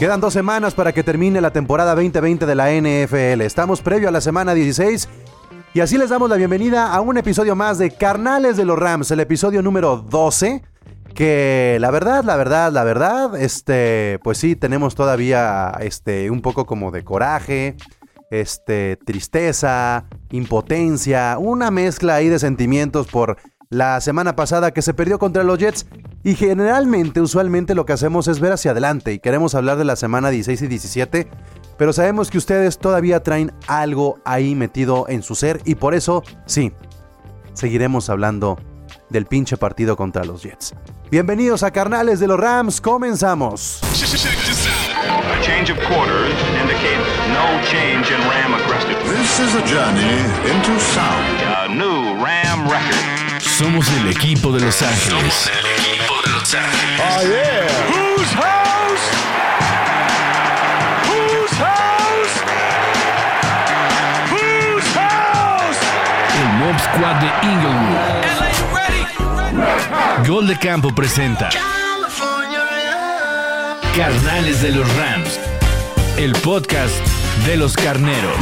Quedan dos semanas para que termine la temporada 2020 de la NFL. Estamos previo a la semana 16 y así les damos la bienvenida a un episodio más de Carnales de los Rams, el episodio número 12. Que la verdad, la verdad, la verdad, este, pues sí, tenemos todavía este, un poco como de coraje, este, tristeza, impotencia, una mezcla ahí de sentimientos por la semana pasada que se perdió contra los Jets. Y generalmente, usualmente lo que hacemos es ver hacia adelante y queremos hablar de la semana 16 y 17. Pero sabemos que ustedes todavía traen algo ahí metido en su ser y por eso, sí, seguiremos hablando del pinche partido contra los Jets. Bienvenidos a Carnales de los Rams, comenzamos. A change of quarters indicates no change in Ram aggressiveness. This is a journey into sound. A new Ram record. Somos el equipo de Los Ángeles. el equipo de Los Ángeles. Whose house? Whose house? Whose house? El Mob Squad de Inglewood. Gol de Campo presenta Carnales de los Rams. El podcast de los carneros.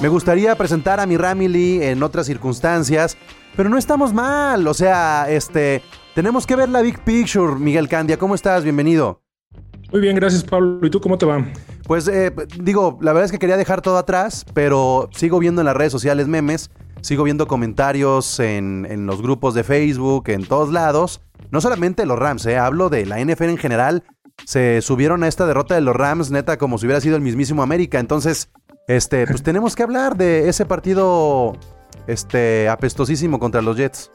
Me gustaría presentar a mi Ramily en otras circunstancias, pero no estamos mal. O sea, este, tenemos que ver la big picture. Miguel Candia, ¿cómo estás? Bienvenido. Muy bien, gracias Pablo. ¿Y tú cómo te va? Pues eh, digo, la verdad es que quería dejar todo atrás, pero sigo viendo en las redes sociales memes, sigo viendo comentarios en, en los grupos de Facebook, en todos lados. No solamente los Rams, eh, hablo de la NFL en general. Se subieron a esta derrota de los Rams, neta, como si hubiera sido el mismísimo América. Entonces, este, pues tenemos que hablar de ese partido este, apestosísimo contra los Jets.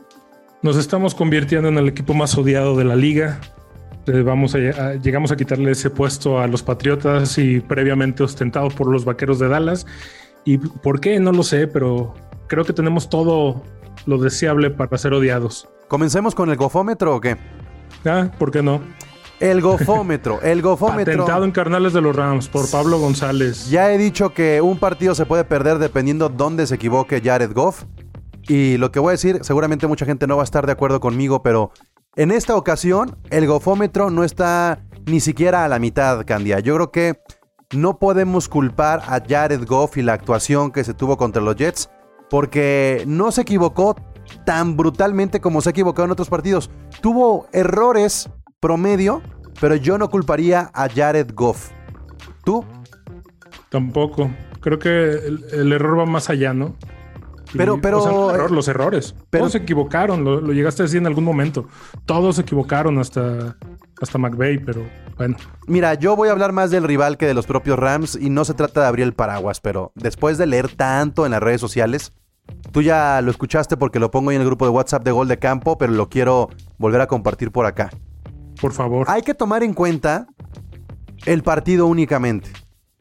Nos estamos convirtiendo en el equipo más odiado de la liga. Eh, Vamos a, a- llegamos a quitarle ese puesto a los Patriotas y previamente ostentado por los Vaqueros de Dallas. ¿Y por qué? No lo sé, pero creo que tenemos todo lo deseable para ser odiados. ¿Comencemos con el gofómetro o qué? Ah, ¿por qué no? El gofómetro, el gofómetro. Patentado en Carnales de los Rams por Pablo González. Ya he dicho que un partido se puede perder dependiendo dónde se equivoque Jared Goff. Y lo que voy a decir, seguramente mucha gente no va a estar de acuerdo conmigo, pero en esta ocasión el gofómetro no está ni siquiera a la mitad, Candia. Yo creo que no podemos culpar a Jared Goff y la actuación que se tuvo contra los Jets, porque no se equivocó tan brutalmente como se ha equivocado en otros partidos. Tuvo errores promedio, pero yo no culparía a Jared Goff. ¿Tú? Tampoco. Creo que el, el error va más allá, ¿no? Y, Pero- pero- o sea, no el error, los errores. pero- Todos se equivocaron, lo, lo llegaste a decir en algún momento. Todos se equivocaron hasta, hasta McVeigh, pero bueno. Mira, yo voy a hablar más del rival que de los propios Rams y no se trata de abrir el paraguas, pero después de leer tanto en las redes sociales, tú ya lo escuchaste porque lo pongo ahí en el grupo de WhatsApp de Gol de Campo, pero lo quiero volver a compartir por acá. Por favor. Hay que tomar en cuenta el partido únicamente.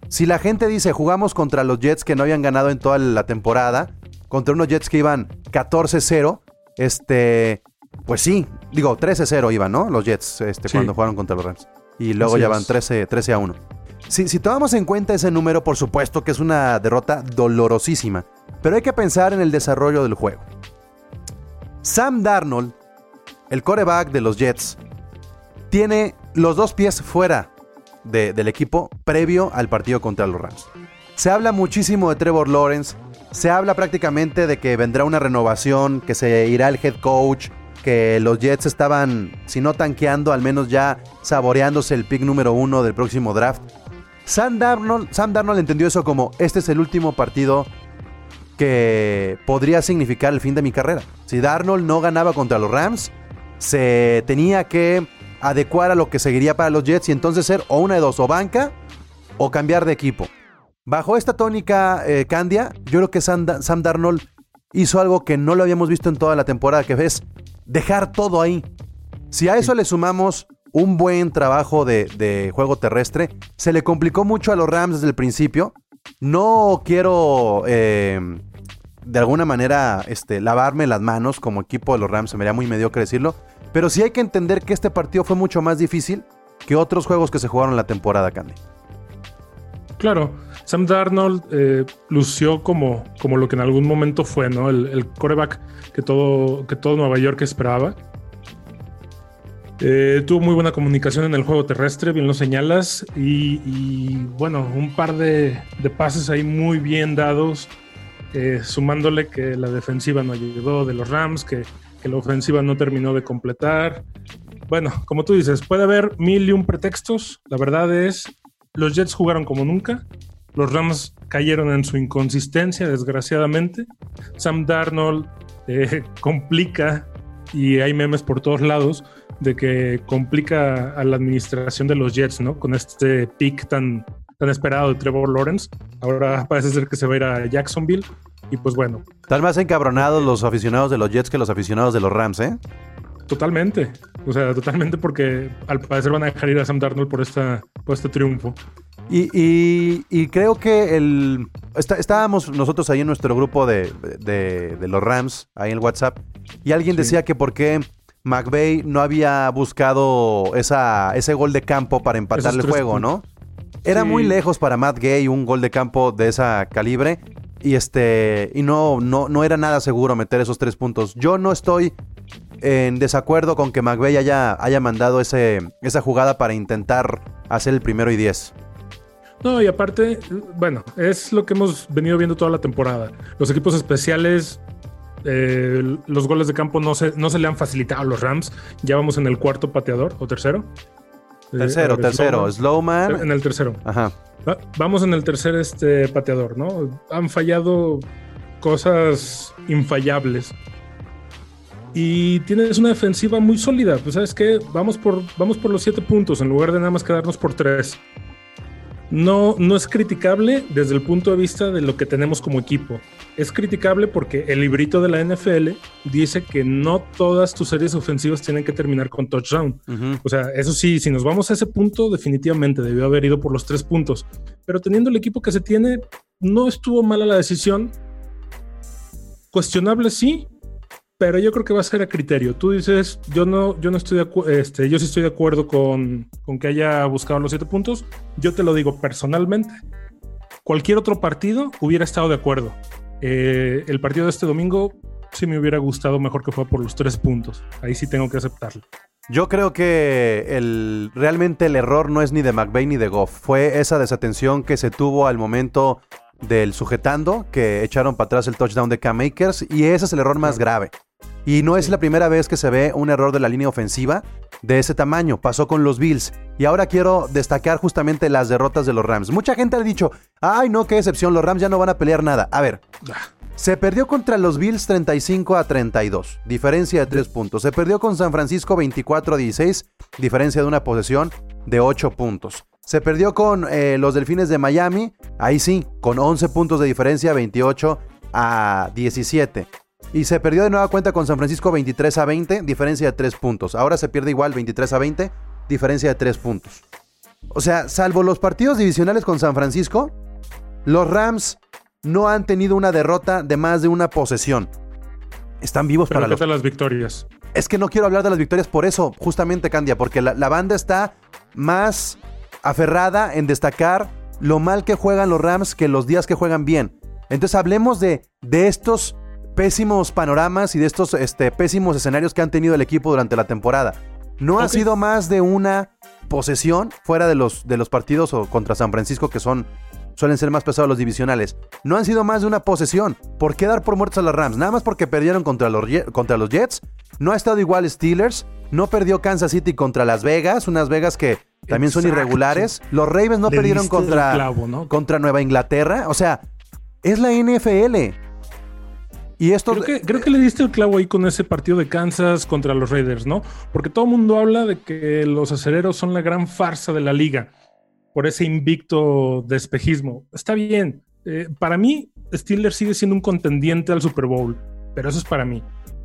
Si la gente dice jugamos contra los Jets que no habían ganado en toda la temporada, contra unos Jets que iban 14-0, este, pues sí, digo 13-0 iban, ¿no? Los Jets este, Sí. cuando jugaron contra los Rams. Y luego Así ya van es. 13, 13 a 1. Si, si tomamos en cuenta ese número, por supuesto que es una derrota dolorosísima, pero hay que pensar en el desarrollo del juego. Sam Darnold, el coreback de los Jets, tiene los dos pies fuera de- del equipo previo al partido contra los Rams. Se habla muchísimo de Trevor Lawrence, se habla prácticamente de que vendrá una renovación, que se irá el head coach, que los Jets estaban, si no tanqueando, al menos ya saboreándose el pick número uno del próximo draft. Sam Darnold, Sam Darnold entendió eso como, este es el último partido que podría significar el fin de mi carrera. Si Darnold no ganaba contra los Rams, se tenía que adecuar a lo que seguiría para los Jets y entonces ser o una de dos, o banca o cambiar de equipo. Bajo esta tónica, eh, Candia, yo creo que Sam, Sam Darnold hizo algo que no lo habíamos visto en toda la temporada, que es dejar todo ahí. Si a eso le sumamos un buen trabajo de, de juego terrestre, se le complicó mucho a los Rams desde el principio. No quiero eh, de alguna manera este, lavarme las manos como equipo de los Rams, se me haría muy mediocre decirlo, pero sí hay que entender que este partido fue mucho más difícil que otros juegos que se jugaron la temporada, Candy. Claro, Sam Darnold eh, lució como, como lo que en algún momento fue, ¿no? El, coreback que todo, que todo Nueva York esperaba. Eh, tuvo muy buena comunicación en el juego terrestre, bien lo señalas, y, bueno, un par de, de, pases ahí muy bien dados, eh, sumándole que la defensiva no ayudó de los Rams, que, que, la ofensiva no terminó de completar. Bueno, como tú dices, puede haber mil y un pretextos, la verdad es, los Jets jugaron como nunca, los Rams cayeron en su inconsistencia, desgraciadamente, Sam Darnold eh, complica y hay memes por todos lados de que complica a la administración de los Jets, ¿no? Con este pick tan, tan esperado de Trevor Lawrence. Ahora parece ser que se va a ir a Jacksonville. Y pues bueno. Están más encabronados los aficionados de los Jets que los aficionados de los Rams, ¿eh? Totalmente. O sea, totalmente porque al parecer van a dejar ir a Sam Darnold por, esta, por este triunfo. Y, y, y, creo que el. Está, estábamos nosotros ahí en nuestro grupo de, de, de, los Rams, ahí en WhatsApp, y alguien sí. decía que por qué McVeigh no había buscado esa, ese gol de campo para empatar el juego, puntos. ¿no? Era sí. muy lejos para Matt Gay un gol de campo de esa calibre. Y este. Y no, no, no era nada seguro meter esos tres puntos. Yo no estoy en desacuerdo con que McVeigh haya, haya mandado ese, esa jugada para intentar hacer el primero y diez. No, y aparte, bueno, es lo que hemos venido viendo toda la temporada. Los equipos especiales, eh, los goles de campo no se, no se le han facilitado a los Rams. Ya vamos en el cuarto pateador o tercero. Tercero, tercero, Slowman. Slow en el tercero. Ajá. Va, vamos en el tercer este, pateador, ¿no? Han fallado cosas infallables. Y tienes una defensiva muy sólida. Pues sabes qué, vamos por, vamos por los siete puntos en lugar de nada más quedarnos por tres no, no es criticable desde el punto de vista de lo que tenemos como equipo. Es criticable porque el librito de la NFL dice que no todas tus series ofensivas tienen que terminar con touchdown. Uh -huh. O sea, eso sí, si nos vamos a ese punto, definitivamente debió haber ido por los tres puntos. Pero teniendo el equipo que se tiene, no estuvo mala la decisión. Cuestionable sí, pero yo creo que va a ser a criterio. Tú dices, yo no, yo no estoy de acuerdo, este, yo sí estoy de acuerdo con, con, que haya buscado los siete puntos. Yo te lo digo personalmente. Cualquier otro partido hubiera estado de acuerdo. Eh, el partido de este domingo sí me hubiera gustado mejor que fue por los tres puntos. Ahí sí tengo que aceptarlo. Yo creo que el, realmente el error no es ni de McVeigh ni de Goff. Fue esa desatención que se tuvo al momento del sujetando, que echaron para atrás el touchdown de Cam Akers, y ese es el error más grave. Y no es la primera vez que se ve un error de la línea ofensiva de ese tamaño. Pasó con los Bills. Y ahora quiero destacar justamente las derrotas de los Rams. Mucha gente ha dicho, ay no, qué excepción, los Rams ya no van a pelear nada. A ver, se perdió contra los Bills 35 a 32, diferencia de 3 puntos. Se perdió con San Francisco 24 a 16, diferencia de una posesión de 8 puntos. Se perdió con eh, los Delfines de Miami, ahí sí, con 11 puntos de diferencia, 28 a 17. Y se perdió de nueva cuenta con San Francisco 23 a 20, diferencia de 3 puntos. Ahora se pierde igual 23 a 20, diferencia de 3 puntos. O sea, salvo los partidos divisionales con San Francisco, los Rams no han tenido una derrota de más de una posesión. Están vivos Pero para los... las victorias. Es que no quiero hablar de las victorias por eso, justamente, Candia, porque la, la banda está más aferrada en destacar lo mal que juegan los Rams que los días que juegan bien. Entonces hablemos de, de estos pésimos panoramas y de estos este, pésimos escenarios que han tenido el equipo durante la temporada. No okay. ha sido más de una posesión fuera de los, de los partidos o contra San Francisco que son suelen ser más pesados los divisionales. No han sido más de una posesión. ¿Por qué dar por muertos a los Rams? Nada más porque perdieron contra los, contra los Jets. No ha estado igual Steelers. No perdió Kansas City contra Las Vegas. Unas Vegas que también Exacto. son irregulares. Los Ravens no Le perdieron contra, clavo, ¿no? contra Nueva Inglaterra. O sea, es la NFL. Y esto. Creo que, creo que, le diste el clavo ahí con ese partido de Kansas contra los Raiders, ¿no? Porque todo el mundo habla de que los acereros son la gran farsa de la liga por ese invicto de espejismo. Está bien. Eh, para mí, Steelers sigue siendo un contendiente al Super Bowl, pero eso es para mí.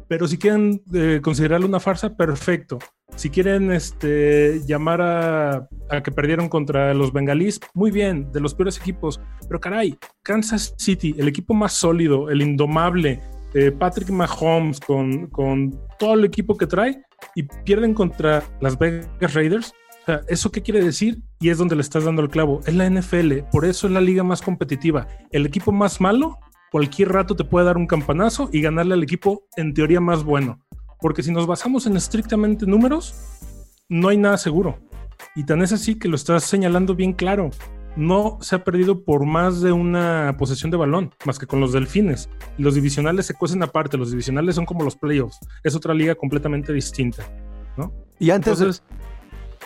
Pero si quieren eh, considerarlo una farsa, perfecto. Si quieren este, llamar a, a, que perdieron contra los bengalíes, muy bien, de los peores equipos. Pero caray, Kansas City, el equipo más sólido, el indomable, eh, Patrick Mahomes con, con todo el equipo que trae y pierden contra las Vegas Raiders. O sea, ¿eso qué quiere decir? Y es donde le estás dando el clavo. Es la NFL, por eso es la liga más competitiva. El equipo más malo cualquier rato te puede dar un campanazo y ganarle al equipo en teoría más bueno. Porque si nos basamos en estrictamente números, no hay nada seguro. Y tan es así que lo estás señalando bien claro. No se ha perdido por más de una posesión de balón, más que con los delfines. Los divisionales se cuecen aparte. Los divisionales son como los playoffs. Es otra liga completamente distinta. ¿no? Y antes, Entonces,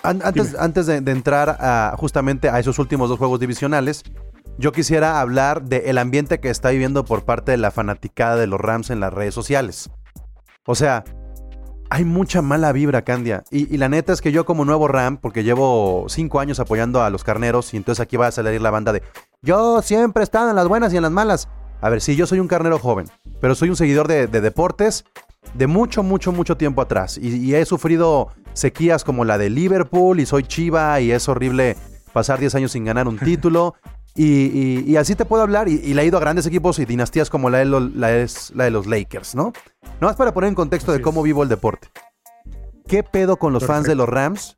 an- antes, antes de, de entrar a, justamente a esos últimos dos juegos divisionales, yo quisiera hablar del ambiente que está viviendo por parte de la fanaticada de los Rams en las redes sociales. O sea, hay mucha mala vibra, Candia. Y, la neta es que yo como nuevo Ram, porque llevo cinco años apoyando a los carneros, y entonces aquí va a salir la banda de, yo siempre he estado en las buenas y en las malas. A ver, sí, yo soy un carnero joven, pero soy un seguidor de, de deportes de mucho, mucho, mucho tiempo atrás. Y, y he sufrido sequías como la de Liverpool, y soy chiva, y es horrible pasar 10 años sin ganar un título. Y, y- y así te puedo hablar, y, y le he ido a grandes equipos y dinastías como la de, lo- la es, la de los Lakers, ¿no? No más para poner en contexto de cómo es. vivo el deporte. ¿Qué pedo con los fans de los Rams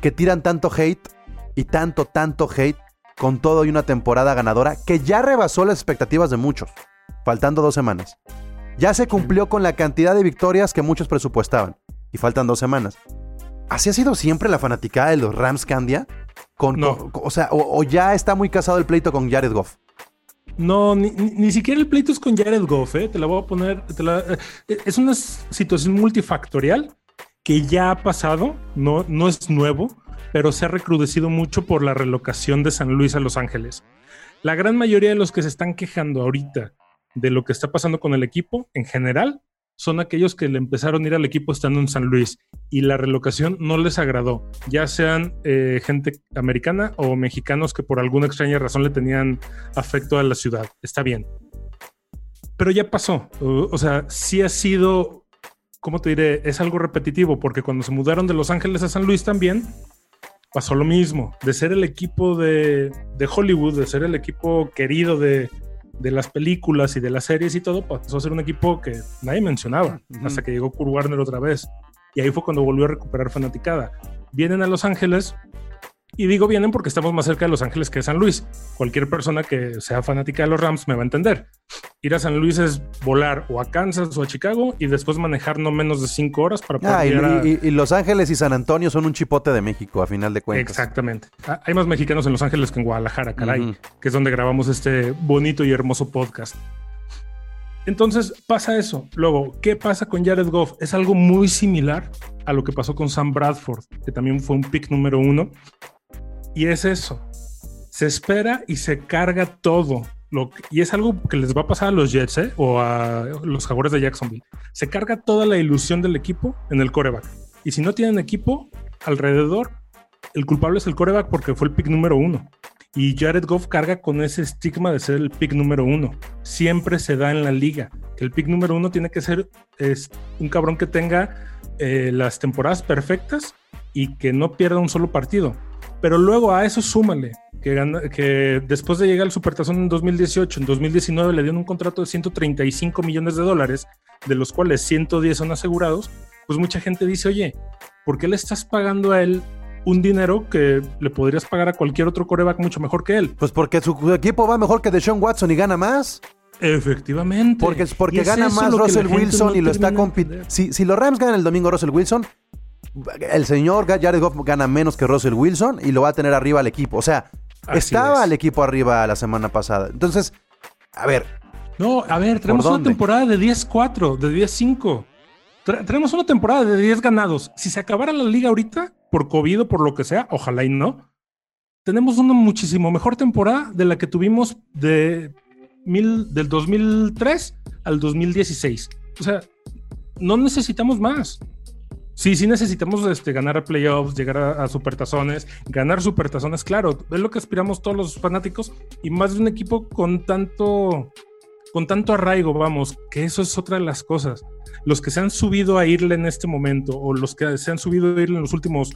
que tiran tanto hate y tanto, tanto hate con todo y una temporada ganadora que ya rebasó las expectativas de muchos, faltando dos semanas? Ya se cumplió con la cantidad de victorias que muchos presupuestaban y faltan dos semanas. ¿Así ha sido siempre la fanaticada de los Rams, Candia? Con, No. con- o sea, o, o ya está muy casado el pleito con Jared Goff. No, ni, ni- ni siquiera el pleito es con Jared Goff, ¿eh? Te la voy a poner. te la- eh, es una situación multifactorial que ya ha pasado, no, no es nuevo, pero se ha recrudecido mucho por la relocación de San Luis a Los Ángeles. La gran mayoría de los que se están quejando ahorita de lo que está pasando con el equipo en general son aquellos que le empezaron a ir al equipo estando en San Luis y la relocación no les agradó, ya sean eh, gente americana o mexicanos que por alguna extraña razón le tenían afecto a la ciudad. Está bien. Pero ya pasó. O, sea, sí ha sido, ¿cómo te diré? Es algo repetitivo porque cuando se mudaron de Los Ángeles a San Luis también pasó lo mismo. De ser el equipo de, de Hollywood, de ser el equipo querido de, de las películas y de las series y todo, pasó a ser un equipo que nadie mencionaba hasta que llegó Kurt Warner otra vez. Y ahí fue cuando volvió a recuperar fanaticada. Vienen a Los Ángeles y digo vienen porque estamos más cerca de Los Ángeles que de San Luis. Cualquier persona que sea fanática de los Rams me va a entender. Ir a San Luis es volar o a Kansas o a Chicago y después manejar no menos de cinco horas para poder Ah, y, llegar a- y- y Los Ángeles y San Antonio son un chipote de México, a final de cuentas. Exactamente. Ah, Hay más mexicanos en Los Ángeles que en Guadalajara, caray, que es donde grabamos este bonito y hermoso podcast. Entonces pasa eso. Luego, ¿qué pasa con Jared Goff? Es algo muy similar a lo que pasó con Sam Bradford, que también fue un pick número uno. Y es eso. Se espera y se carga todo. Lo que- y es algo que les va a pasar a los Jets ¿eh? o a los Jaguares de Jacksonville. Se carga toda la ilusión del equipo en el coreback. Y si no tienen equipo alrededor, el culpable es el coreback porque fue el pick número uno. Y Jared Goff carga con ese estigma de ser el pick número uno. Siempre se da en la liga que el pick número uno tiene que ser un cabrón que tenga eh, las temporadas perfectas y que no pierda un solo partido. Pero luego a eso súmale que, gana- que después de llegar al Supertazón en 2018, en 2019 le dieron un contrato de 135 millones de dólares, de los cuales 110 son asegurados. Pues mucha gente dice, oye, ¿por qué le estás pagando a él un dinero que le podrías pagar a cualquier otro coreback mucho mejor que él? Pues porque su equipo va mejor que Deshaun Watson y gana más. Efectivamente. Porque, porque gana más Russell Wilson no y lo está compitiendo. Si, si los Rams ganan el domingo Russell Wilson, el señor Jared Goff gana menos que Russell Wilson y lo va a tener arriba al equipo. O sea, Así estaba es. el equipo arriba la semana pasada. Entonces, a ver, No, a ver, tenemos una temporada de 10-4, de 10-5. Tra- tenemos una temporada de 10 ganados. Si se acabara la liga ahorita, por COVID o por lo que sea, ojalá y no, tenemos una muchísimo mejor temporada de la que tuvimos de mil, del 2003 al 2016. O sea, no necesitamos más. Sí, sí necesitamos este, ganar playoffs, llegar a, a supertazones, ganar supertazones, claro, es lo que aspiramos todos los fanáticos y más de un equipo con tanto, con tanto arraigo, vamos, que eso es otra de las cosas. Los que se han subido a irle en este momento o los que se han subido a irle en los últimos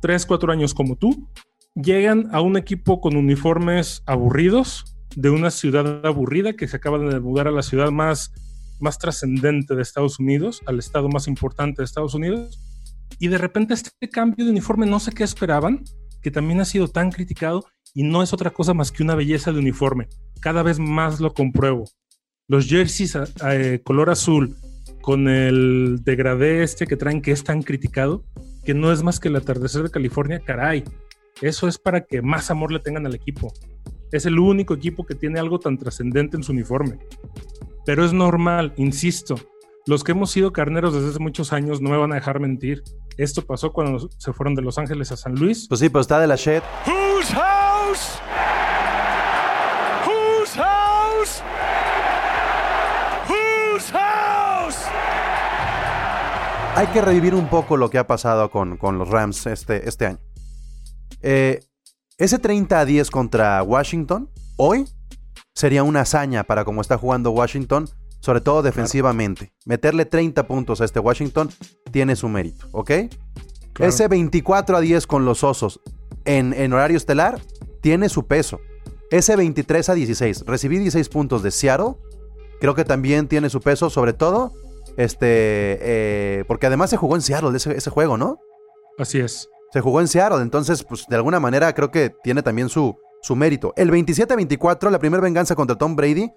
3, 4 años como tú, llegan a un equipo con uniformes aburridos, de una ciudad aburrida que se acaba de mudar a la ciudad más más trascendente de Estados Unidos, al estado más importante de Estados Unidos, y de repente este cambio de uniforme no sé qué esperaban, que también ha sido tan criticado y no es otra cosa más que una belleza de uniforme. Cada vez más lo compruebo. Los jerseys a- eh, color azul con el degradé este que traen que es tan criticado, que no es más que el atardecer de California, caray. Eso es para que más amor le tengan al equipo. Es el único equipo que tiene algo tan trascendente en su uniforme. Pero es normal, insisto. Los que hemos sido carneros desde hace muchos años no me van a dejar mentir. Esto pasó cuando se fueron de Los Ángeles a San Luis. Pues sí, pero está de la shit. Whose house? Whose house? Whose house? Hay que revivir un poco lo que ha pasado con, con los Rams este, este año. Eh, ese 30 a 10 contra Washington, hoy, sería una hazaña para cómo está jugando Washington, sobre todo defensivamente. Meterle 30 puntos a este Washington tiene su mérito, ¿ok? Claro. Ese 24 a 10 con los Osos en, en horario estelar tiene su peso. Ese 23 a 16, recibí 16 puntos de Seattle, creo que también tiene su peso, sobre todo, este, eh, porque además se jugó en Seattle ese, ese juego, ¿no? Así es. Se jugó en Seattle, entonces, pues de alguna manera creo que tiene también su, su mérito. El 27-24, la primera venganza contra Tom Brady,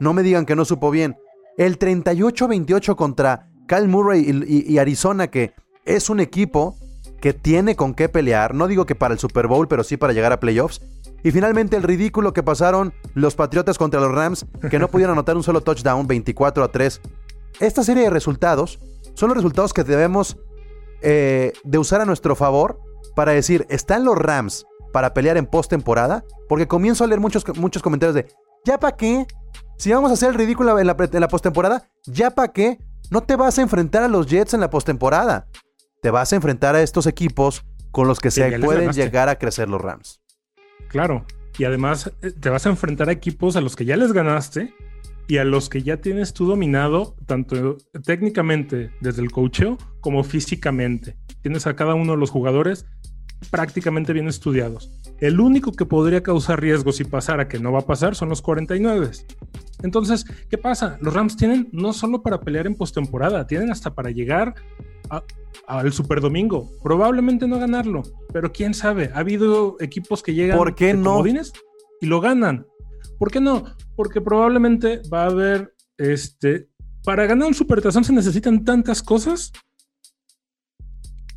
no me digan que no supo bien. El 38-28 contra Kyle Murray y, Arizona, que es un equipo que tiene con qué pelear. No digo que para el Super Bowl, pero sí para llegar a playoffs. Y finalmente el ridículo que pasaron los Patriotas contra los Rams, que no pudieron anotar un solo touchdown, 24 a 3. Esta serie de resultados son los resultados que debemos eh, de usar a nuestro favor para decir, ¿están los Rams para pelear en postemporada? Porque comienzo a leer muchos, muchos comentarios de, ¿ya para qué? Si vamos a hacer el ridículo en la, en la postemporada, ¿ya para qué? No te vas a enfrentar a los Jets en la postemporada. Te vas a enfrentar a estos equipos con los que se pueden ganaste. llegar a crecer los Rams. Claro. Y además eh, te vas a enfrentar a equipos a los que ya les ganaste y a los que ya tienes tú dominado, tanto técnicamente desde el coacheo como físicamente. Tienes a cada uno de los jugadores prácticamente bien estudiados. El único que podría causar riesgo si pasara, que no va a pasar, son los 49. Entonces, ¿qué pasa? Los Rams tienen no solo para pelear en postemporada, tienen hasta para llegar al Super Domingo. Probablemente no ganarlo, pero quién sabe. Ha habido equipos que llegan ¿Por qué no? y lo ganan. ¿Por qué no? Porque probablemente va a haber este. Para ganar un supertazón se necesitan tantas cosas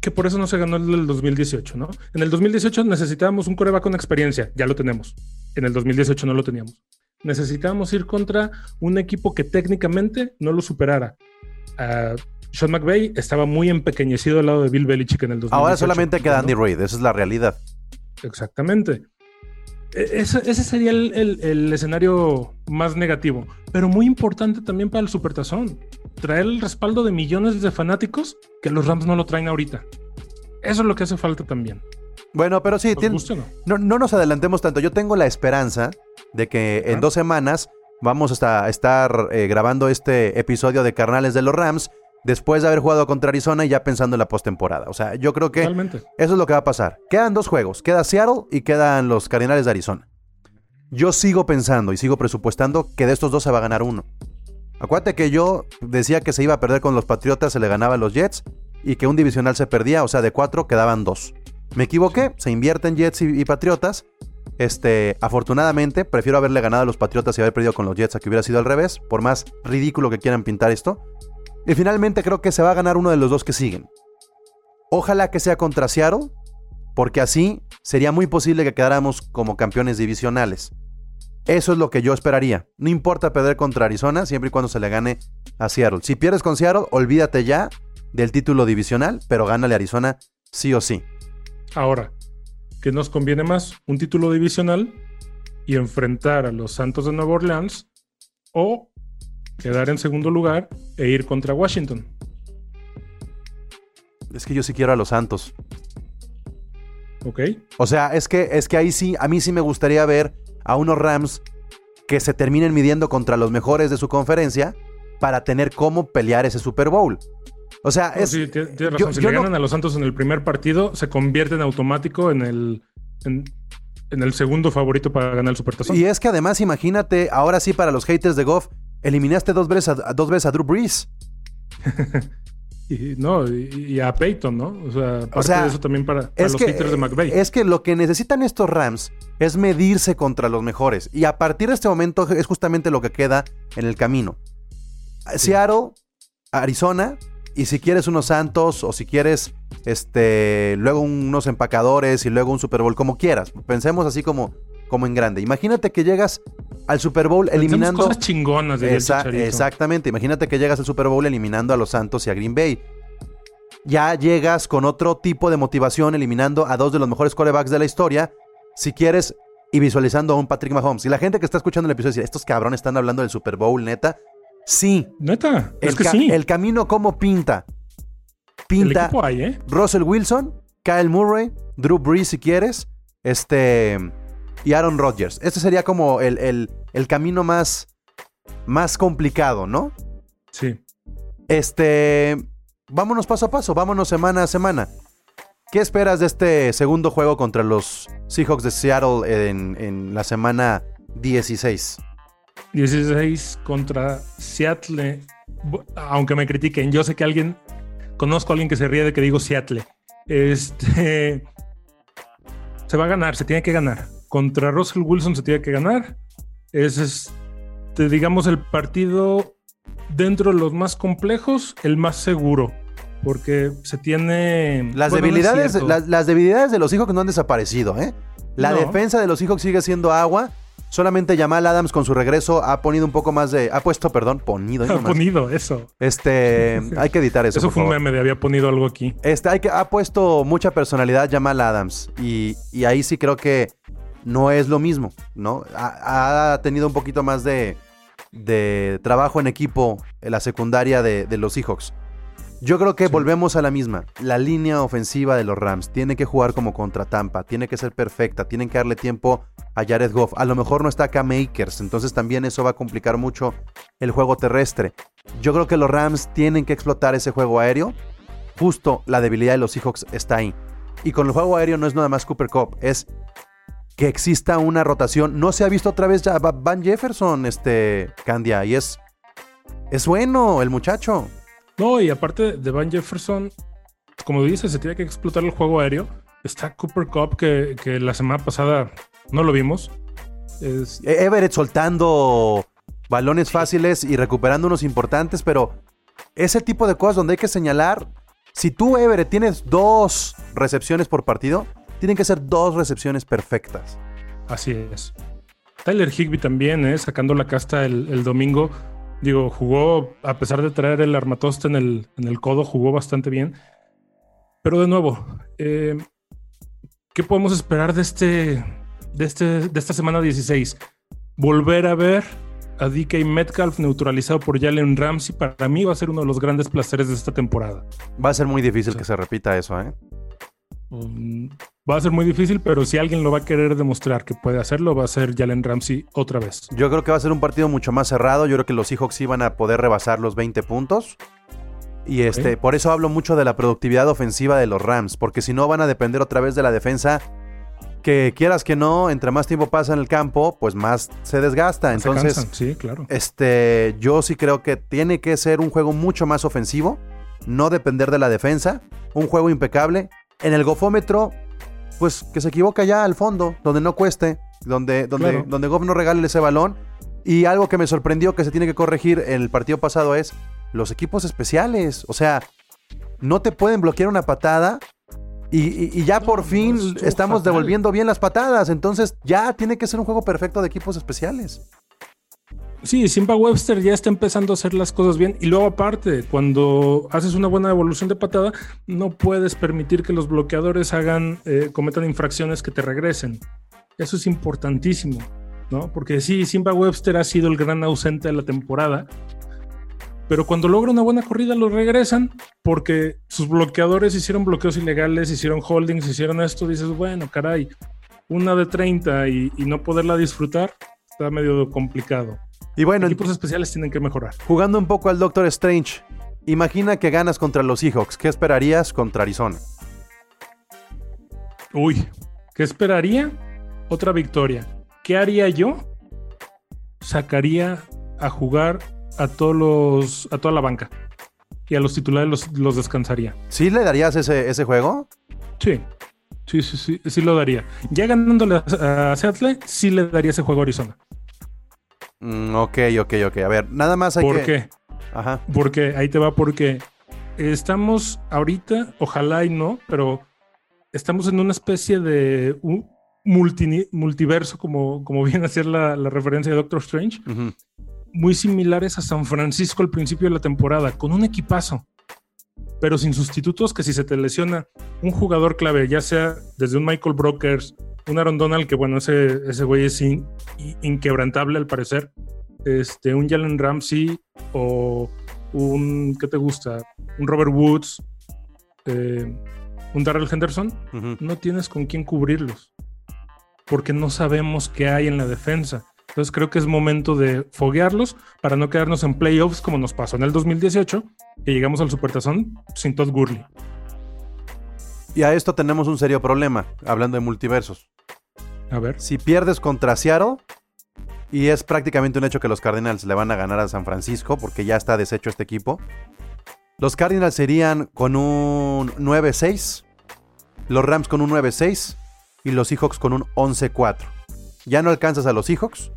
que por eso no se ganó el del 2018, ¿no? En el 2018 necesitábamos un coreback con experiencia, ya lo tenemos. En el 2018 no lo teníamos. Necesitábamos ir contra un equipo que técnicamente no lo superara. Ah, Sean McVay estaba muy empequeñecido al lado de Bill Belichick en el 2018. Ahora solamente queda. Andy Reid, esa es la realidad. Exactamente. E- Ese, ese sería el, el- el escenario más negativo, pero muy importante también para el Supertazón. Traer el respaldo de millones de fanáticos que los Rams no lo traen ahorita. Eso es lo que hace falta también. Bueno, pero sí, ¿Os tien- gusta o no? no, no nos adelantemos tanto. Yo tengo la esperanza de que en dos semanas vamos a esta- estar eh, grabando este episodio de Carnales de los Rams después de haber jugado contra Arizona y ya pensando en la postemporada. O sea, yo creo que Totalmente. eso es lo que va a pasar. Quedan dos juegos. Queda Seattle y quedan los Cardinales de Arizona. Yo sigo pensando y sigo presupuestando que de estos dos se va a ganar uno. Acuérdate que yo decía que se iba a perder con los Patriotas, se le ganaba a los Jets y que un divisional se perdía, o sea, de cuatro quedaban dos. Me equivoqué, se invierten Jets y, y Patriotas. Este, afortunadamente, prefiero haberle ganado a los Patriotas y haber perdido con los Jets a que hubiera sido al revés, por más ridículo que quieran pintar esto. Y finalmente creo que se va a ganar uno de los dos que siguen. Ojalá que sea contra Seattle, porque así sería muy posible que quedáramos como campeones divisionales. Eso es lo que yo esperaría. No importa perder contra Arizona, siempre y cuando se le gane a Seattle. Si pierdes con Seattle, olvídate ya del título divisional, pero gánale a Arizona sí o sí. Ahora, ¿qué nos conviene más? ¿Un título divisional y enfrentar a los Santos de Nueva Orleans o quedar en segundo lugar e ir contra Washington? Es que yo sí quiero a los Santos. ¿Ok? O sea, es que, es que ahí sí, a mí sí me gustaría ver a unos Rams que se terminen midiendo contra los mejores de su conferencia para tener cómo pelear ese Super Bowl. O sea, No, es, sí, tie- tienes razón. yo- si yo le no- ganan a los Santos en el primer partido, se convierte en automático en el, en, en el segundo favorito para ganar el Supertazón. Y es que además, imagínate, ahora sí, para los haters de Goff, eliminaste dos veces a, dos veces a Drew Brees. Y, no, y, a Peyton, ¿no? O sea, parte sea, de eso también para, para los que, haters de McVay. es que lo que necesitan estos Rams es medirse contra los mejores. Y a partir de este momento es justamente lo que queda en el camino. Seattle, Arizona y si quieres unos Santos o si quieres este luego unos empacadores y luego un Super Bowl como quieras. Pensemos así como como en grande. Imagínate que llegas al Super Bowl eliminando cosas chingonas de Esa- exactamente. Imagínate que llegas al Super Bowl eliminando a los Santos y a Green Bay. Ya llegas con otro tipo de motivación eliminando a dos de los mejores quarterbacks de la historia. Si quieres, y visualizando a un Patrick Mahomes. Y la gente que está escuchando el episodio dice, estos cabrones están hablando del Super Bowl, neta. Sí. Neta, es El, que ca- sí. el camino como pinta. El Pinta equipo hay, ¿eh? Russell Wilson, Kyle Murray, Drew Brees si quieres, este y Aaron Rodgers. Este sería como el, el- el camino más, más complicado, ¿no? Sí. Este, vámonos paso a paso, vámonos semana a semana. ¿Qué esperas de este segundo juego contra los Seahawks de Seattle en, en la semana 16? 16 contra Seattle. Aunque me critiquen, yo sé que alguien. Conozco a alguien que se ríe de que digo Seattle. Este. Se va a ganar, se tiene que ganar. Contra Russell Wilson se tiene que ganar. Es, te digamos, el partido dentro de los más complejos, el más seguro. Porque se tiene. Las, bueno, debilidades, las, las debilidades de los Seahawks no han desaparecido, ¿eh? La No. defensa de los Seahawks sigue siendo agua. Solamente Jamal Adams con su regreso ha ponido un poco más de... Ha puesto, perdón, ponido. ahí Ha ponido eso. Este, hay que editar eso. Eso por fue un favor. meme de había ponido algo aquí. Este, hay que, ha puesto mucha personalidad Jamal Adams. Y, y ahí sí creo que no es lo mismo, ¿no? Ha, ha tenido un poquito más de, de trabajo en equipo en la secundaria de, de los Seahawks. Yo creo que Sí. volvemos a la misma. La línea ofensiva de los Rams tiene que jugar como contra Tampa, tiene que ser perfecta, tienen que darle tiempo a Jared Goff. A lo mejor no está acá Makers, entonces también eso va a complicar mucho el juego terrestre. Yo creo que los Rams tienen que explotar ese juego aéreo. Justo la debilidad de los Seahawks está ahí. Y con el juego aéreo no es nada más Cooper Cup, es que exista una rotación. No se ha visto otra vez ya Va- Van Jefferson, este Candia, y es es bueno el muchacho. No, y aparte de Van Jefferson, como dices, se tiene que explotar el juego aéreo. Está Cooper Cup, que, que la semana pasada no lo vimos. Es- E- Everett soltando balones fáciles y recuperando unos importantes, pero ese tipo de cosas donde hay que señalar, si tú Everett tienes dos recepciones por partido, tienen que ser dos recepciones perfectas. así es. Tyler Higby también, ¿eh? sacando la casta el, el domingo. Digo, jugó, a pesar de traer el armatoste en el, en el codo, jugó bastante bien. Pero de nuevo, eh, ¿qué podemos esperar de este, de este, de esta semana 16? Volver a ver a DK Metcalf neutralizado por Jalen Ramsey. Para mí va a ser uno de los grandes placeres de esta temporada. Va a ser muy difícil Sí. que se repita eso, ¿eh? Um, va a ser muy difícil, pero si alguien lo va a querer demostrar que puede hacerlo, va a ser Jalen Ramsey otra vez. Yo creo que va a ser un partido mucho más cerrado. Yo creo que los Seahawks iban a poder rebasar los 20 puntos. Y este, por eso hablo mucho de la productividad ofensiva de los Rams, porque si no van a depender otra vez de la defensa, que quieras que no, entre más tiempo pasa en el campo, pues más se desgasta. Entonces, sí, claro. este, yo sí creo que tiene que ser un juego mucho más ofensivo, no depender de la defensa, un juego impecable. En el gofómetro, pues que se equivoca ya al fondo, donde no cueste, donde, donde, Claro. donde Goff no regale ese balón. Y algo que me sorprendió que se tiene que corregir en el partido pasado es los equipos especiales. O sea, no te pueden bloquear una patada. Y, y- y ya por no, fin estamos fatal. devolviendo bien las patadas. Entonces ya tiene que ser un juego perfecto de equipos especiales. Sí, Simba Webster ya está empezando a hacer las cosas bien. Y luego, aparte, cuando haces una buena evolución de patada, no puedes permitir que los bloqueadores hagan, eh, cometan infracciones que te regresen. Eso es importantísimo, ¿no? Porque sí, Simba Webster ha sido el gran ausente de la temporada. Pero cuando logra una buena corrida lo regresan porque sus bloqueadores hicieron bloqueos ilegales, hicieron holdings, hicieron esto. Dices, bueno, caray, una de 30 y, y no poderla disfrutar está medio complicado. Y bueno, Equipos especiales tienen que mejorar. Jugando un poco al Doctor Strange, imagina que ganas contra los Seahawks. ¿Qué esperarías contra Arizona? Uy, ¿qué esperaría? Otra victoria. ¿Qué haría yo? Sacaría a jugar a todos los, a toda la banca y a los titulares los, los descansaría. ¿Sí le darías ese, ese juego? Sí, sí, sí, sí, sí lo daría. Ya ganándole a, a Seattle, sí le daría ese juego a Arizona. Mm, ok, ok, ok. A ver, nada más hay ¿Por que... qué? Ajá. Porque ahí te va porque estamos ahorita, ojalá y no, pero estamos en una especie de un multi- multiverso, como, como viene a ser la, la referencia de Doctor Strange, muy similares a San Francisco al principio de la temporada, con un equipazo, pero sin sustitutos que si se te lesiona un jugador clave, ya sea desde un Michael Brokers, un Aaron Donald, que bueno, ese, ese güey es in- in- inquebrantable al parecer, este, un Jalen Ramsey o un, ¿qué te gusta? Un Robert Woods, eh, un Darrell Henderson, no tienes con quién cubrirlos. Porque no sabemos qué hay en la defensa. Entonces creo que es momento de foguearlos para no quedarnos en playoffs como nos pasó en el 2018, que llegamos al Supertazón sin Todd Gurley. Y a esto tenemos un serio problema, hablando de multiversos. A ver. Si pierdes contra Seattle, y es prácticamente un hecho que los Cardinals le van a ganar a San Francisco, porque ya está deshecho este equipo, los Cardinals serían con un 9-6, los Rams con un 9-6 y los Seahawks con un 11-4. Ya no alcanzas a los Seahawks,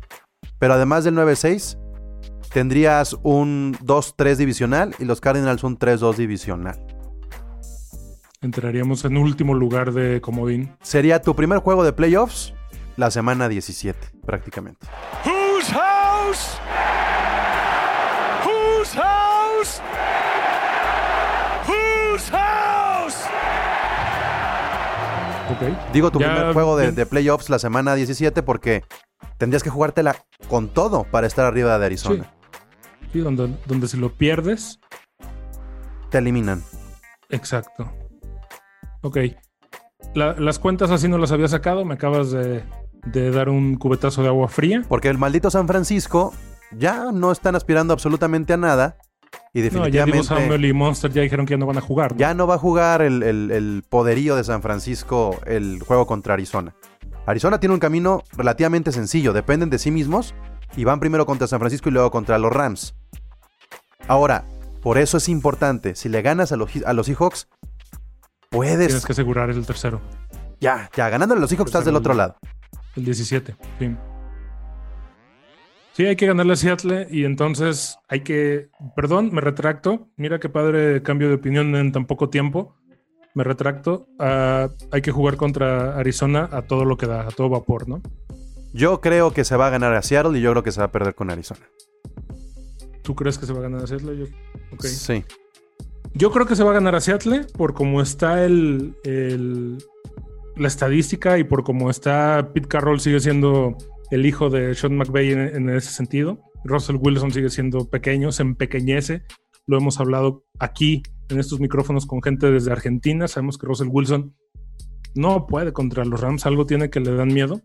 pero además del 9-6, tendrías un 2-3 divisional y los Cardinals un 3-2 divisional. Entraríamos en último lugar de comodín. Sería tu primer juego de playoffs la semana 17, prácticamente. Whose house? Whose house? Whose house? Ok. Digo tu Ya primer juego de, playoffs la semana 17 porque tendrías que jugártela con todo para estar arriba de Arizona. Sí, donde, donde si lo pierdes, Te eliminan. exacto. Ok. La- las cuentas así no las había sacado. Me acabas de, de dar un cubetazo de agua fría. Porque el maldito San Francisco ya no están aspirando absolutamente a nada. Y No, ya definitivamente Samuel y Monster ya dijeron que ya no van a jugar. ¿no? ya no va a jugar el, el- el poderío de San Francisco el juego contra Arizona. Arizona tiene un camino relativamente sencillo. Dependen de sí mismos y van primero contra San Francisco y luego contra los Rams. Ahora, por eso es importante. Si le ganas a los, a los Seahawks, puedes Tienes que asegurar el tercero, Ya, ya, ganándole a los Seahawks estás del otro lado. El 17. Sí. Sí, hay que ganarle a Seattle y entonces hay que. Perdón, me retracto. Mira qué padre cambio de opinión en tan poco tiempo. Me retracto. Ah, hay que jugar contra Arizona a todo lo que da, a todo vapor, ¿no? Yo creo que se va a ganar a Seattle y yo creo que se va a perder con Arizona. ¿Tú crees que se va a ganar a Seattle? Yo. Sí. Yo creo que se va a ganar a Seattle por cómo está el, el- la estadística y por cómo está Pete Carroll sigue siendo el hijo de Sean McVay en, en ese sentido. Russell Wilson sigue siendo pequeño, se empequeñece. Lo hemos hablado aquí en estos micrófonos con gente desde Argentina. Sabemos que Russell Wilson no puede contra los Rams, algo tiene que le dan miedo.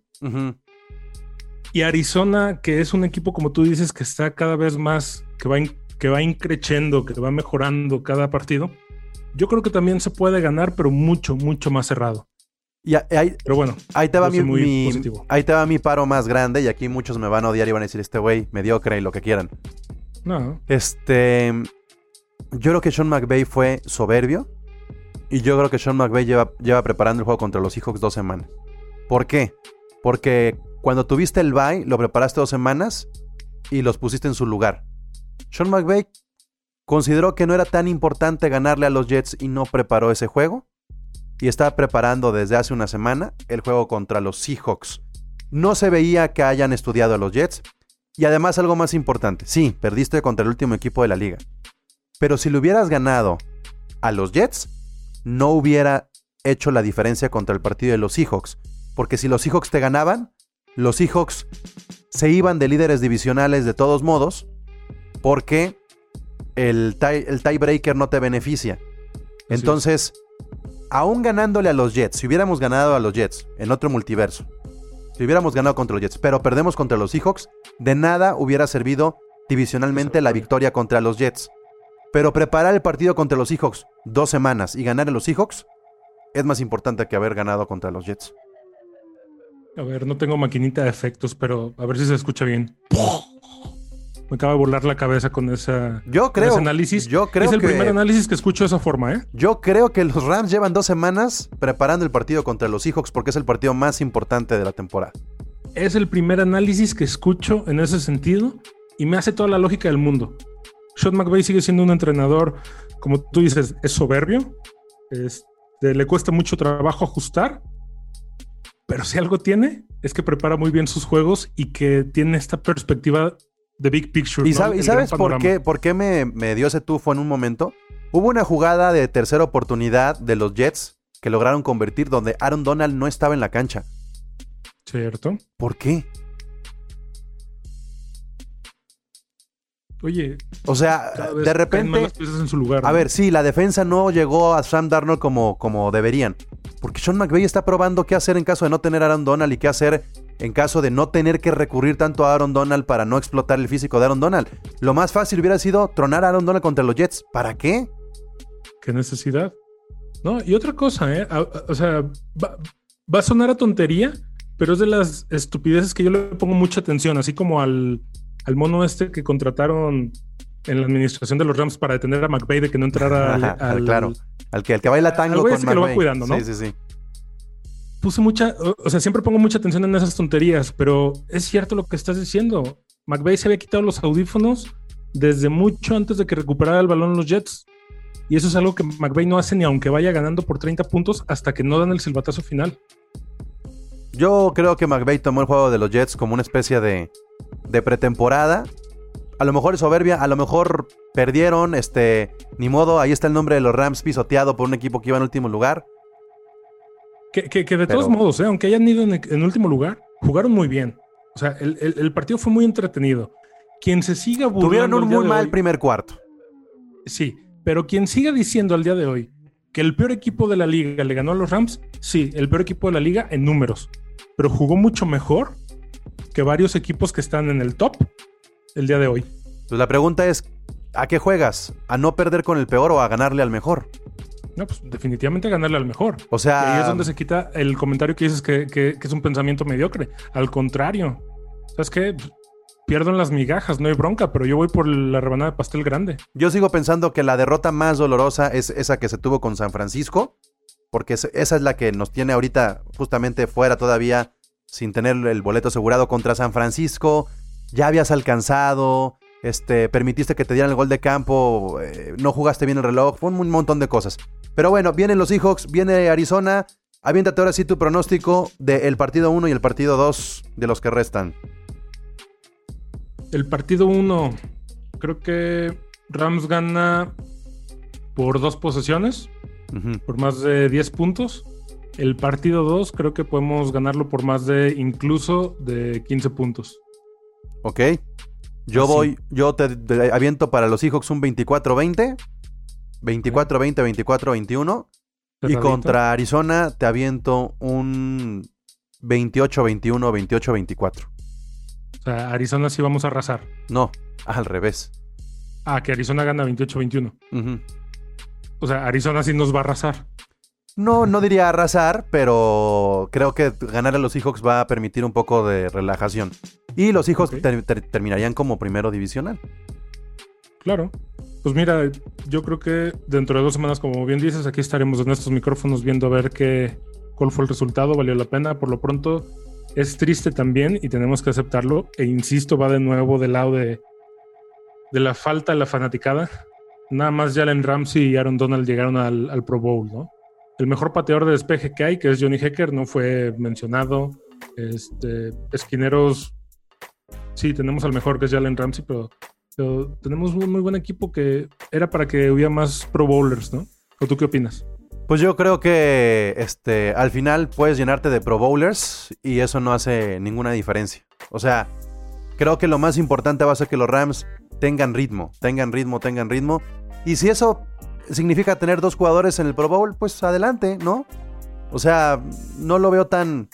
Y Arizona, que es un equipo, como tú dices, que está cada vez más, que va, que va increciendo, que va mejorando cada partido. Yo creo que también se puede ganar, pero mucho, mucho más cerrado. Y a- ahí, Pero bueno, ahí te va mi, soy muy mi- positivo. ahí te va mi paro más grande y aquí muchos me van a odiar y van a decir este güey mediocre y lo que quieran. no. Este, yo creo que Sean McVay fue soberbio y yo creo que Sean McVay lleva, lleva preparando el juego contra los Seahawks dos semanas. ¿Por qué? Porque cuando tuviste el bye lo preparaste dos semanas y los pusiste en su lugar. Sean McVay consideró que no era tan importante ganarle a los Jets y no preparó ese juego. Y estaba preparando desde hace una semana el juego contra los Seahawks. No se veía que hayan estudiado a los Jets. Y además algo más importante. Sí, perdiste contra el último equipo de la liga. Pero si le hubieras ganado a los Jets, no hubiera hecho la diferencia contra el partido de los Seahawks. Porque si los Seahawks te ganaban, los Seahawks se iban de líderes divisionales de todos modos. Porque el, tie- el tiebreaker no te beneficia. es. Entonces, aún ganándole a los Jets, si hubiéramos ganado a los Jets en otro multiverso, si hubiéramos ganado contra los Jets, pero perdemos contra los Seahawks, de nada hubiera servido divisionalmente la victoria contra los Jets. Pero preparar el partido contra los Seahawks dos semanas y ganar a los Seahawks es más importante que haber ganado contra los Jets. A ver, no tengo maquinita de efectos, pero a ver si se escucha bien. Me acaba de volar la cabeza con esa Yo con creo, ese análisis. yo creo es el que, primer análisis que escucho de esa forma, ¿eh? yo creo que los Rams llevan dos semanas preparando el partido contra los Seahawks porque es el partido más importante de la temporada. Es el primer análisis que escucho en ese sentido y me hace toda la lógica del mundo. Sean McVay sigue siendo un entrenador, como tú dices, es soberbio. Este, le cuesta mucho trabajo ajustar. Pero si algo tiene, es que prepara muy bien sus juegos y que tiene esta perspectiva de big picture. ¿Y, ¿no? sabe- y El sabes por qué, por qué me, me dio ese tufo en un momento? Hubo una jugada de tercera oportunidad de los Jets que lograron convertir donde Aaron Donald no estaba en la cancha. Cierto. ¿Por qué? Oye, O sea, de repente... las piezas en su lugar. A ver, sí, la defensa no llegó a Sam Darnold como, como deberían. Porque Sean McVay está probando qué hacer en caso de no tener a Aaron Donald y qué hacer en caso de no tener que recurrir tanto a Aaron Donald para no explotar el físico de Aaron Donald. Lo más fácil hubiera sido tronar a Aaron Donald contra los Jets. ¿Para qué? ¿Qué necesidad? No, y otra cosa, ¿eh? O sea, va, va a sonar a tontería, pero es de las estupideces que yo le pongo mucha atención, así como al, al mono este que contrataron en la administración de los Rams para detener a McVay de que no entrara al, Ajá, al- claro. Al que, al que baila tango Al con que lo va cuidando, ¿no? Sí, sí, sí. Puse mucha, o- sea, siempre pongo mucha atención en esas tonterías, pero es cierto lo que estás diciendo. McVay se había quitado los audífonos desde mucho antes de que recuperara el balón los Jets. Y eso es algo que McVay no hace ni aunque vaya ganando por 30 puntos hasta que no dan el silbatazo final. Yo creo que McVay tomó el juego de los Jets como una especie de, de pretemporada. A lo mejor es soberbia, a lo mejor perdieron, este, ni modo, ahí está el nombre de los Rams pisoteado por un equipo que iba en último lugar. Que, que- que de Pero- todos modos, ¿eh? aunque hayan ido en, en último lugar, jugaron muy bien. O sea, el, el- el partido fue muy entretenido. Quien se siga burlando Tuvieron un muy mal hoy- primer cuarto. Sí, pero quien siga diciendo al día de hoy que el peor equipo de la liga le ganó a los Rams, sí, el peor equipo de la liga en números, pero jugó mucho mejor que varios equipos que están en el top el día de hoy. Pues la pregunta es, ¿a qué juegas? ¿A no perder con el peor o a ganarle al mejor? No, pues definitivamente ganarle al mejor. O Y sea, ahí es donde se quita el comentario que dices que, que- que es un pensamiento mediocre. Al contrario, ¿sabes qué? Pierdo en las migajas, no hay bronca, pero yo voy por la rebanada de pastel grande. yo sigo pensando que la derrota más dolorosa es esa que se tuvo con San Francisco, porque es- esa es la que nos tiene ahorita justamente fuera todavía sin tener el boleto asegurado contra San Francisco. Ya habías alcanzado, este, permitiste que te dieran el gol de campo, eh, no jugaste bien el reloj, fue un, montón de cosas. Pero bueno, vienen los Seahawks, viene Arizona. Aviéntate ahora sí tu pronóstico del partido 1 y el partido 2 de los que restan. El partido 1, creo que Rams gana por dos posesiones, por más de 10 puntos. El partido 2, creo que podemos ganarlo por más de incluso de 15 puntos. Ok. Yo Así. voy, yo te, te aviento para los Seahawks un 24-20, 24-20, 24-21. Y contra Arizona te aviento un 28-21, 28-24. O sea, Arizona sí vamos a arrasar. No, al revés. Ah, que Arizona gana 28-21. Ujú. O sea, Arizona sí nos va a arrasar. No, no diría arrasar, pero creo que ganar a los Seahawks va a permitir un poco de relajación. Y los Seahawks Ok. ter- ter- terminarían como primero divisional. Claro. Pues mira, yo creo que dentro de dos semanas, como bien dices, aquí estaremos en estos micrófonos viendo a ver qué, cuál fue el resultado, valió la pena. Por lo pronto, es triste también y tenemos que aceptarlo. E insisto, va de nuevo del lado de, de la falta de la fanaticada. Nada más Jalen Ramsey y Aaron Donald llegaron al, al Pro Bowl, ¿no? El mejor pateador de despeje que hay, que es Johnny Hecker, no fue mencionado. Este, esquineros, sí, tenemos al mejor que es Jalen Ramsey, pero pero tenemos un muy buen equipo que era para que hubiera más Pro Bowlers, ¿no? ¿O tú qué opinas? Pues yo creo que este, al final puedes llenarte de Pro Bowlers y eso no hace ninguna diferencia. O sea, creo que lo más importante va a ser que los Rams tengan ritmo, tengan ritmo, tengan ritmo. Y si eso significa tener dos jugadores en el Pro Bowl, pues adelante, ¿no? O sea, no lo veo tan...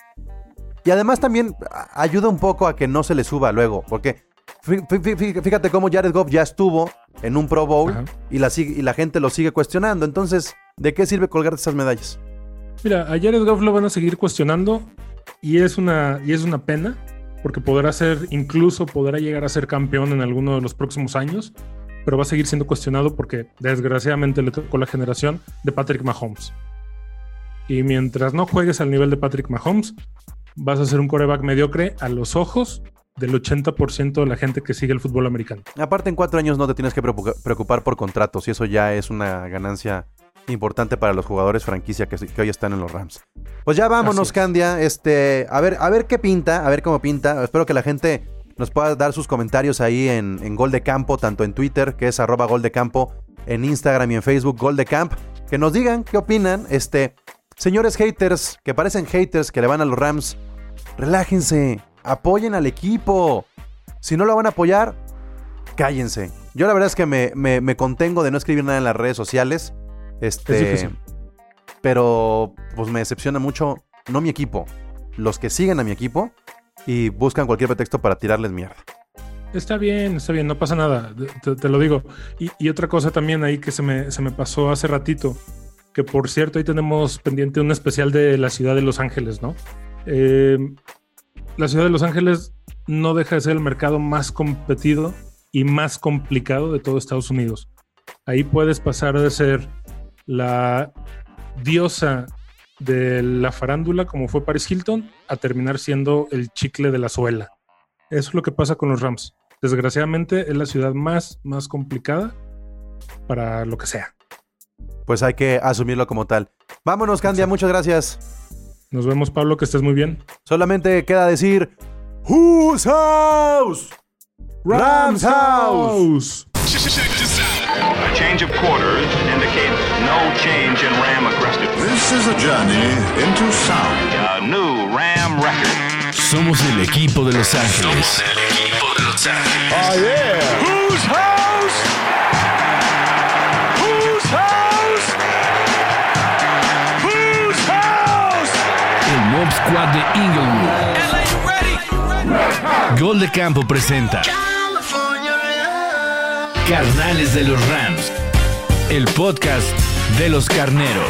Y además también ayuda un poco a que no se le suba luego, porque fí- fí- fí- fíjate cómo Jared Goff ya estuvo en un Pro Bowl Ajá. y la, y la gente lo sigue cuestionando. Entonces, ¿de qué sirve colgarte esas medallas? Mira, a Jared Goff lo van a seguir cuestionando y es una, y es una pena porque podrá ser, incluso podrá llegar a ser campeón en alguno de los próximos años, pero va a seguir siendo cuestionado porque desgraciadamente le tocó la generación de Patrick Mahomes. Y mientras no juegues al nivel de Patrick Mahomes, vas a ser un coreback mediocre a los ojos del 80% de la gente que sigue el fútbol americano. Aparte, en cuatro años no te tienes que preocupa- preocupar por contratos y eso ya es una ganancia importante para los jugadores franquicia que, que hoy están en los Rams. Pues ya vámonos. Candia. Este, a ver, a ver qué pinta, a ver cómo pinta. Espero que la gente nos pueda dar sus comentarios ahí en, en Gol de Campo, tanto en Twitter, que es arroba Gol de Campo, en Instagram y en Facebook, Gol de Camp. Que nos digan qué opinan. Este, señores haters, que parecen haters que le van a los Rams, relájense, apoyen al equipo. Si no lo van a apoyar, cállense. Yo la verdad es que me, me- me contengo de no escribir nada en las redes sociales. Es Este. Pero pues me decepciona mucho, no mi equipo, los que siguen a mi equipo y buscan cualquier pretexto para tirarles mierda. Está bien, está bien, no pasa nada, te, lo digo. Y, y otra cosa también ahí que se me, se me pasó hace ratito, que por cierto ahí tenemos pendiente un especial de la ciudad de Los Ángeles, ¿no? Eh, la ciudad de Los Ángeles no deja de ser el mercado más competido y más complicado de todo Estados Unidos. Ahí puedes pasar de ser la diosa de la farándula, como fue Paris Hilton, a terminar siendo el chicle de la suela. Eso es lo que pasa con los Rams. Desgraciadamente es la ciudad más, más complicada para lo que sea. Pues hay que asumirlo como tal. Vámonos, Candia, muchas gracias. Nos vemos, Pablo, que estés muy bien. Solamente queda decir: Whose house? Rams house. A change of quarters indicates no change in Ram aggressiveness. This is a journey into sound. A new Ram record. Somos el equipo de Los Ángeles. Whose house? Whose house? Whose house? El Mob Squad de Inglewood. Gol de Campo presenta Carnales de los Rams. El podcast de los carneros.